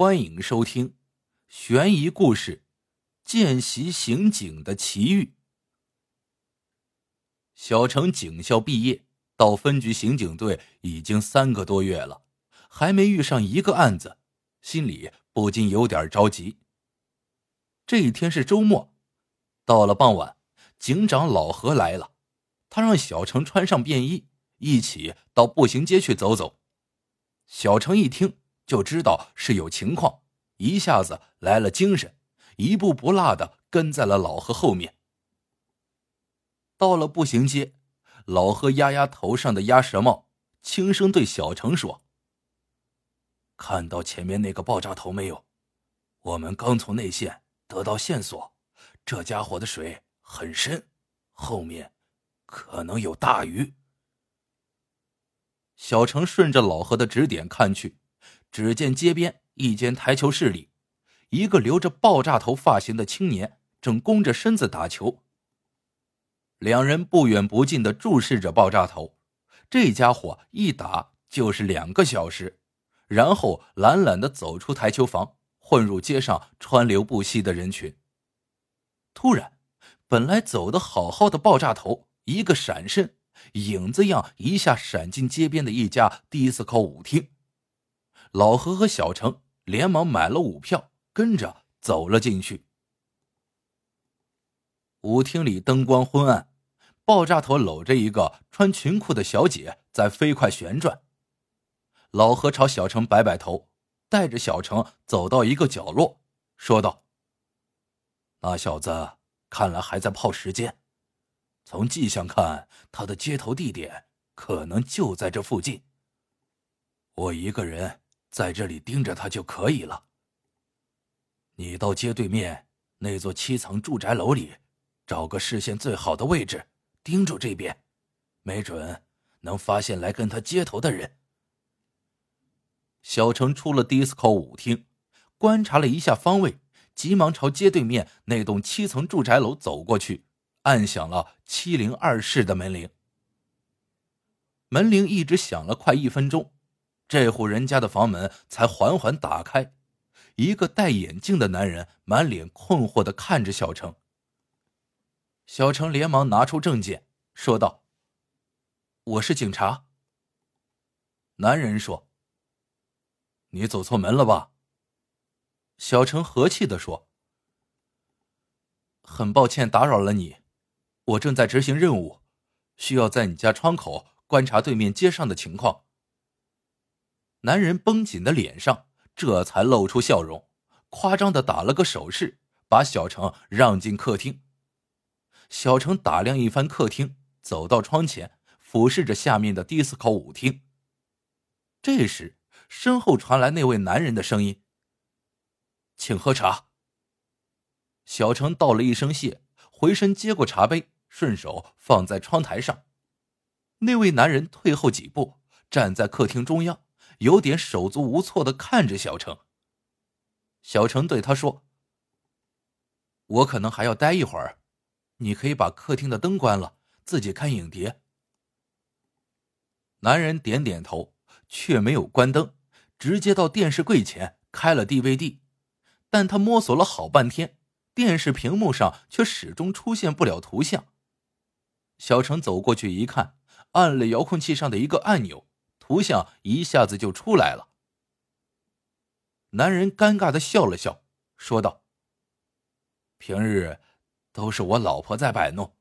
欢迎收听悬疑故事《见习刑警的奇遇》。小程警校毕业到分局刑警队已经三个多月了，还没遇上一个案子，心里不禁有点着急。这一天是周末，到了傍晚，警长老何来了，他让小程穿上便衣，一起到步行街去走走。小程一听。就知道是有情况，一下子来了精神，一步不落的跟在了老何后面。到了步行街，老何压压头上的鸭舌帽，轻声对小程说：“看到前面那个爆炸头没有？我们刚从内线得到线索，这家伙的水很深，后面可能有大鱼。”小程顺着老何的指点看去。只见街边一间台球室里，一个留着爆炸头发型的青年正弓着身子打球。两人不远不近的注视着爆炸头，这家伙一打就是两个小时，然后懒懒的走出台球房，混入街上川流不息的人群。突然，本来走的好好的爆炸头一个闪身，影子样一下闪进街边的一家迪斯科舞厅。老何和小程连忙买了舞票，跟着走了进去。舞厅里灯光昏暗，爆炸头搂着一个穿裙裤的小姐在飞快旋转。老何朝小程摆摆头，带着小程走到一个角落，说道：“那小子看来还在泡时间，从迹象看，他的接头地点可能就在这附近。我一个人。”在这里盯着他就可以了。你到街对面那座七层住宅楼里，找个视线最好的位置，盯住这边，没准能发现来跟他接头的人。小程出了 disco 舞厅，观察了一下方位，急忙朝街对面那栋七层住宅楼走过去，按响了七零二室的门铃。门铃一直响了快一分钟。这户人家的房门才缓缓打开，一个戴眼镜的男人满脸困惑的看着小程。小程连忙拿出证件，说道：“我是警察。”男人说：“你走错门了吧？”小程和气的说：“很抱歉打扰了你，我正在执行任务，需要在你家窗口观察对面街上的情况。”男人绷紧的脸上这才露出笑容，夸张的打了个手势，把小程让进客厅。小程打量一番客厅，走到窗前，俯视着下面的迪斯科舞厅。这时，身后传来那位男人的声音：“请喝茶。”小程道了一声谢，回身接过茶杯，顺手放在窗台上。那位男人退后几步，站在客厅中央。有点手足无措的看着小程。小程对他说：“我可能还要待一会儿，你可以把客厅的灯关了，自己看影碟。”男人点点头，却没有关灯，直接到电视柜前开了 DVD。但他摸索了好半天，电视屏幕上却始终出现不了图像。小程走过去一看，按了遥控器上的一个按钮。图像一下子就出来了。男人尴尬的笑了笑，说道：“平日都是我老婆在摆弄，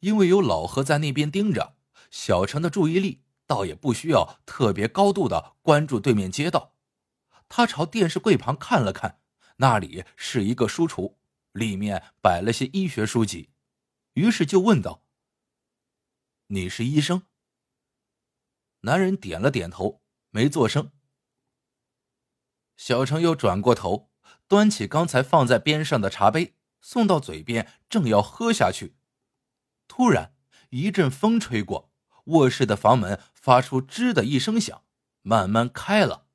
因为有老何在那边盯着，小陈的注意力倒也不需要特别高度的关注对面街道。他朝电视柜旁看了看，那里是一个书橱，里面摆了些医学书籍，于是就问道：‘你是医生？’”男人点了点头，没做声。小程又转过头，端起刚才放在边上的茶杯，送到嘴边，正要喝下去，突然一阵风吹过，卧室的房门发出吱的一声响，慢慢开了。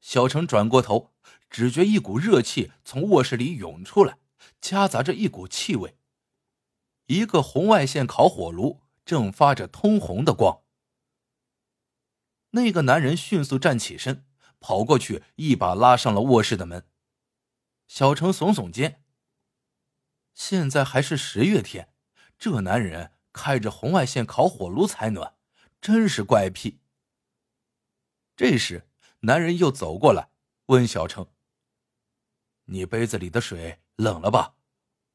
小程转过头，只觉一股热气从卧室里涌出来，夹杂着一股气味。一个红外线烤火炉正发着通红的光。那个男人迅速站起身，跑过去，一把拉上了卧室的门。小程耸耸肩。现在还是十月天，这男人开着红外线烤火炉采暖，真是怪癖。这时，男人又走过来，问小程：“你杯子里的水冷了吧？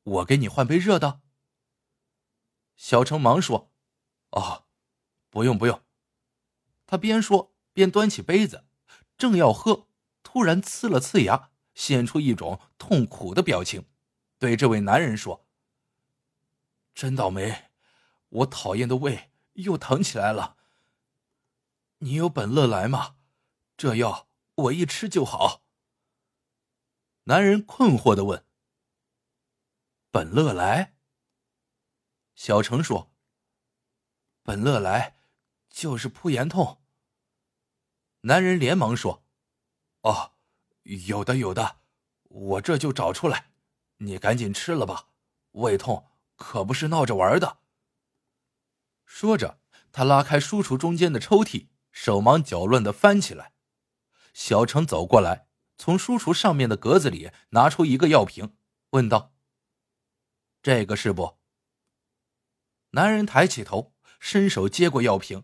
我给你换杯热的。”小程忙说：“哦，不用不用。”他边说边端起杯子，正要喝，突然呲了呲牙，现出一种痛苦的表情，对这位男人说：“真倒霉，我讨厌的胃又疼起来了。你有本乐来吗？这药我一吃就好。”男人困惑的问：“本乐来？”小程说：“本乐来，就是扑炎痛。”男人连忙说：“哦，有的有的，我这就找出来，你赶紧吃了吧，胃痛可不是闹着玩的。”说着，他拉开书橱中间的抽屉，手忙脚乱的翻起来。小程走过来，从书橱上面的格子里拿出一个药瓶，问道：“这个是不？”男人抬起头，伸手接过药瓶，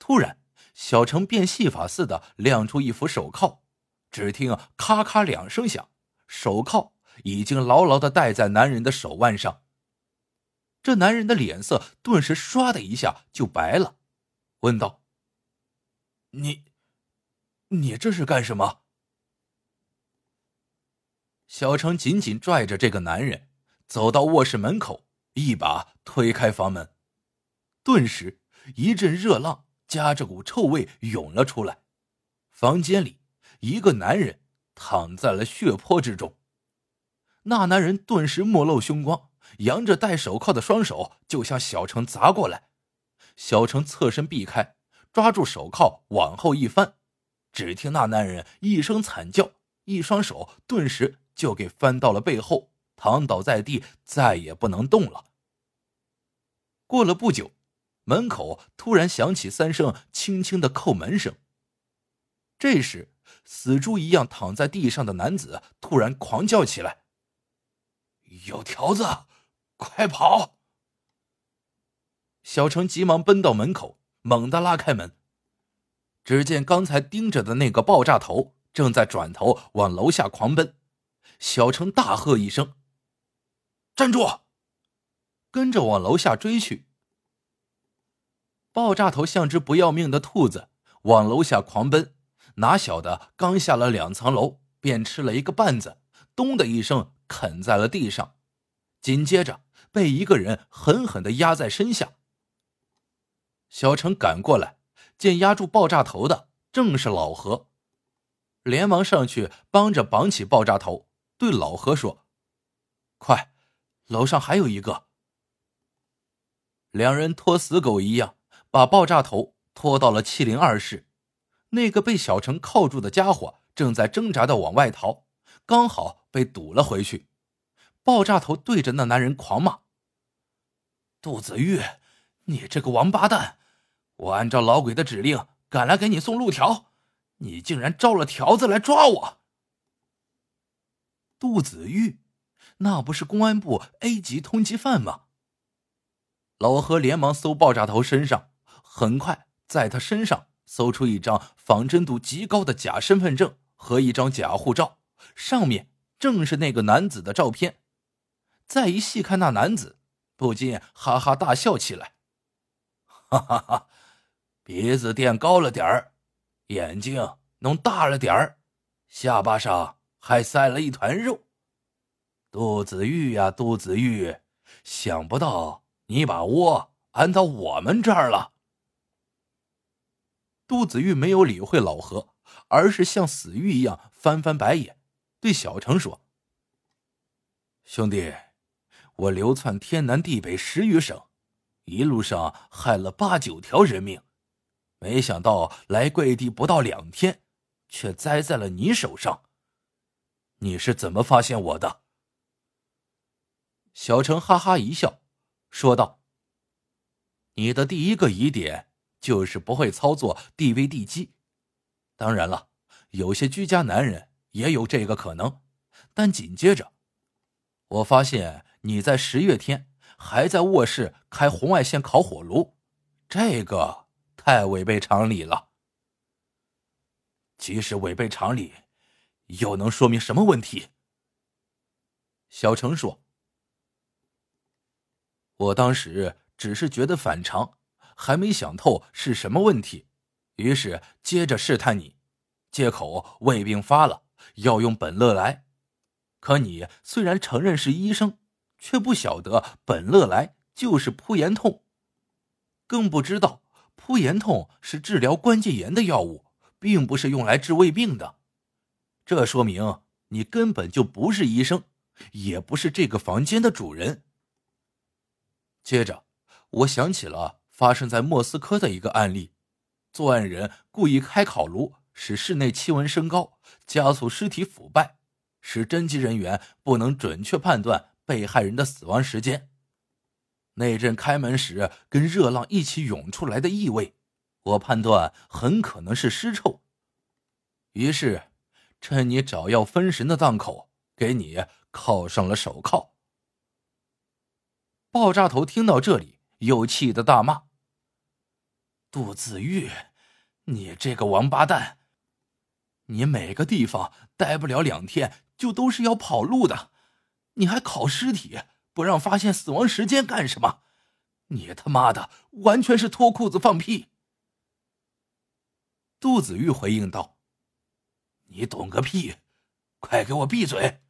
突然，小程变戏法似的亮出一副手铐，只听“咔咔”两声响，手铐已经牢牢的戴在男人的手腕上。这男人的脸色顿时唰的一下就白了，问道：“你，你这是干什么？”小程紧紧拽着这个男人，走到卧室门口。一把推开房门，顿时一阵热浪夹着股臭味涌了出来。房间里，一个男人躺在了血泊之中。那男人顿时目露凶光，扬着戴手铐的双手就向小程砸过来。小程侧身避开，抓住手铐往后一翻，只听那男人一声惨叫，一双手顿时就给翻到了背后。躺倒在地，再也不能动了。过了不久，门口突然响起三声轻轻的叩门声。这时，死猪一样躺在地上的男子突然狂叫起来：“有条子，快跑！”小程急忙奔到门口，猛地拉开门。只见刚才盯着的那个爆炸头正在转头往楼下狂奔。小程大喝一声。站住！跟着往楼下追去。爆炸头像只不要命的兔子，往楼下狂奔。哪晓得刚下了两层楼，便吃了一个绊子，咚的一声啃在了地上，紧接着被一个人狠狠的压在身下。小程赶过来，见压住爆炸头的正是老何，连忙上去帮着绑起爆炸头，对老何说：“快！”楼上还有一个。两人拖死狗一样把爆炸头拖到了七零二室，那个被小程铐住的家伙正在挣扎的往外逃，刚好被堵了回去。爆炸头对着那男人狂骂：“杜子玉，你这个王八蛋！我按照老鬼的指令赶来给你送路条，你竟然招了条子来抓我！”杜子玉。那不是公安部 A 级通缉犯吗？老何连忙搜爆炸头身上，很快在他身上搜出一张仿真度极高的假身份证和一张假护照，上面正是那个男子的照片。再一细看，那男子不禁哈哈大笑起来：“ 哈哈哈，鼻子垫高了点儿，眼睛弄大了点儿，下巴上还塞了一团肉。”杜子玉呀，杜子玉，想不到你把窝安到我们这儿了。杜子玉没有理会老何，而是像死鱼一样翻翻白眼，对小程说：“兄弟，我流窜天南地北十余省，一路上害了八九条人命，没想到来贵地不到两天，却栽在了你手上。你是怎么发现我的？”小程哈哈一笑，说道：“你的第一个疑点就是不会操作 DVD 机。当然了，有些居家男人也有这个可能。但紧接着，我发现你在十月天还在卧室开红外线烤火炉，这个太违背常理了。即使违背常理，又能说明什么问题？小程说：“我当时只是觉得反常，还没想透是什么问题，于是接着试探你，借口胃病发了，要用本乐来。”可你虽然承认是医生，却不晓得本乐来就是扑炎痛，更不知道扑炎痛是治疗关节炎的药物，并不是用来治胃病的。这说明你根本就不是医生，也不是这个房间的主人。接着，我想起了发生在莫斯科的一个案例：作案人故意开烤炉，使室内气温升高，加速尸体腐败。使侦缉人员不能准确判断被害人的死亡时间。那阵开门时跟热浪一起涌出来的异味，我判断很可能是尸臭。于是，趁你找药分神的档口，给你铐上了手铐。爆炸头听到这里，又气得大骂：“杜子玉，你这个王八蛋！你每个地方待不了两天。”就都是要跑路的，你还烤尸体，不让发现死亡时间干什么？你他妈的完全是脱裤子放屁！杜子玉回应道：“你懂个屁！快给我闭嘴！”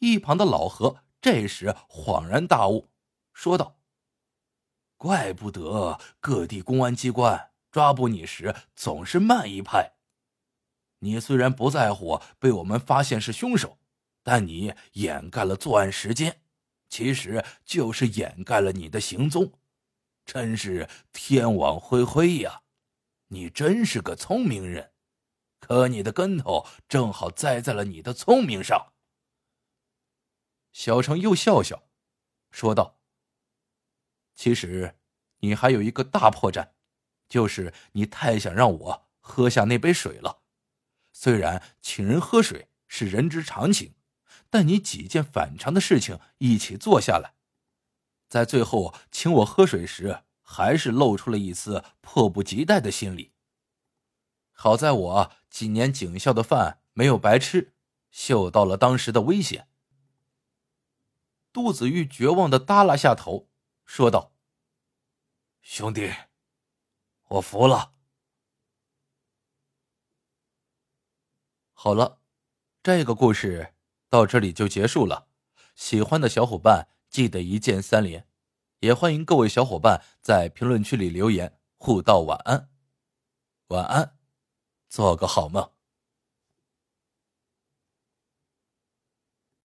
一旁的老何这时恍然大悟，说道：“怪不得各地公安机关抓捕你时总是慢一拍。”你虽然不在乎被我们发现是凶手，但你掩盖了作案时间，其实就是掩盖了你的行踪，真是天网恢恢呀！你真是个聪明人，可你的跟头正好栽在了你的聪明上。小程又笑笑，说道：“其实，你还有一个大破绽，就是你太想让我喝下那杯水了。”虽然请人喝水是人之常情，但你几件反常的事情一起做下来，在最后请我喝水时，还是露出了一丝迫不及待的心理。好在我几年警校的饭没有白吃，嗅到了当时的危险。杜子玉绝望的耷拉下头，说道：“兄弟，我服了。”好了，这个故事到这里就结束了。喜欢的小伙伴记得一键三连，也欢迎各位小伙伴在评论区里留言互道晚安。晚安，做个好梦。